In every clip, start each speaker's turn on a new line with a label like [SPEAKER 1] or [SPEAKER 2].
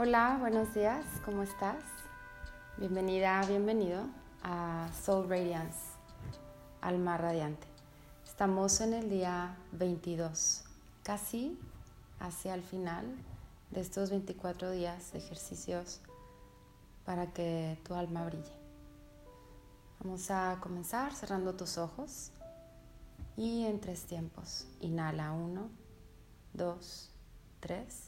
[SPEAKER 1] Hola, buenos días, ¿cómo estás? Bienvenida, bienvenido a Soul Radiance, Alma Radiante. Estamos en el día 22, casi hacia el final de estos 24 días de ejercicios para que tu alma brille. Vamos a comenzar cerrando tus ojos y en tres tiempos. Inhala 1, 2, 3.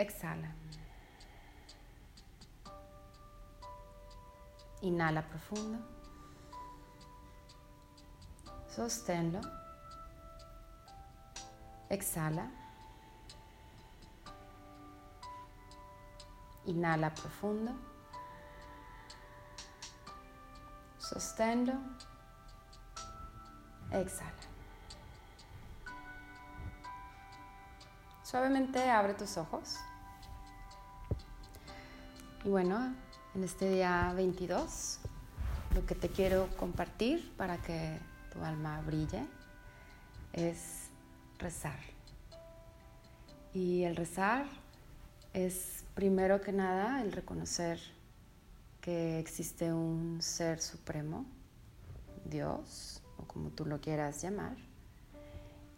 [SPEAKER 1] Exhala. Inhala profundo. Sosténlo. Exhala. Inhala profundo. Sosténlo. Exhala. Suavemente abre tus ojos. Y bueno, en este día 22, lo que te quiero compartir para que tu alma brille es rezar. Y el rezar es primero que nada el reconocer que existe un ser supremo, Dios, o como tú lo quieras llamar,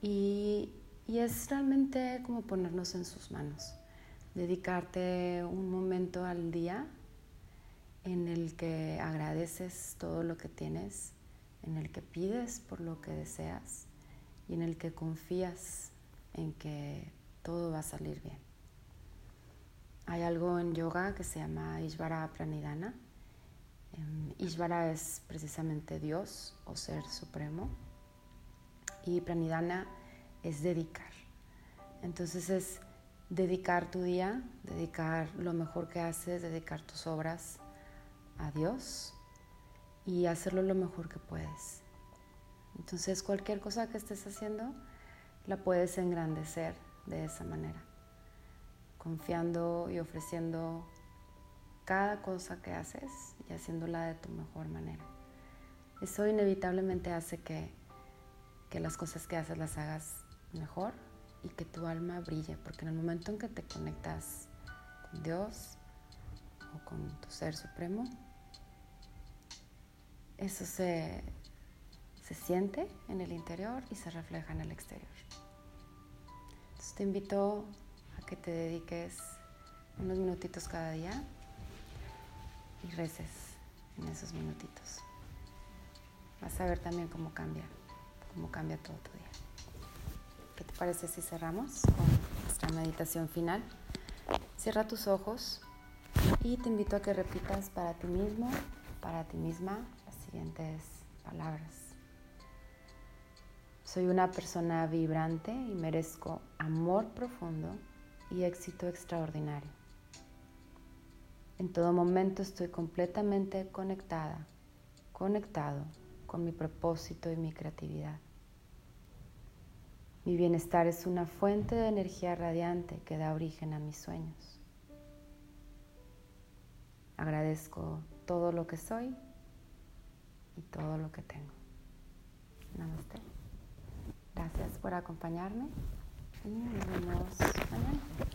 [SPEAKER 1] y, y es realmente como ponernos en sus manos, dedicarte un momento en el que agradeces todo lo que tienes, en el que pides por lo que deseas y en el que confías en que todo va a salir bien. Hay algo en yoga que se llama Ishvara Pranidhana. Em, Ishvara es precisamente Dios o ser supremo y Pranidhana es dedicar. Entonces es dedicar tu día, dedicar lo mejor que haces, dedicar tus obras a Dios y hacerlo lo mejor que puedes. Entonces cualquier cosa que estés haciendo la puedes engrandecer de esa manera, confiando y ofreciendo cada cosa que haces y haciéndola de tu mejor manera. Eso inevitablemente hace que, que las cosas que haces las hagas mejor y que tu alma brille, porque en el momento en que te conectas con Dios con tu ser supremo, eso se, se siente en el interior y se refleja en el exterior. Entonces te invito a que te dediques unos minutitos cada día y reces en esos minutitos. Vas a ver también cómo cambia, cómo cambia todo tu día. ¿Qué te parece si cerramos con nuestra meditación final? Cierra tus ojos y te invito a que repitas para ti mismo, para ti misma, siguientes palabras. Soy una persona vibrante y merezco amor profundo y éxito extraordinario. En todo momento estoy completamente conectada, conectado con mi propósito y mi creatividad. Mi bienestar es una fuente de energía radiante que da origen a mis sueños. Agradezco todo lo que soy y todo lo que tengo. Namaste. Gracias por acompañarme y nos vemos mañana.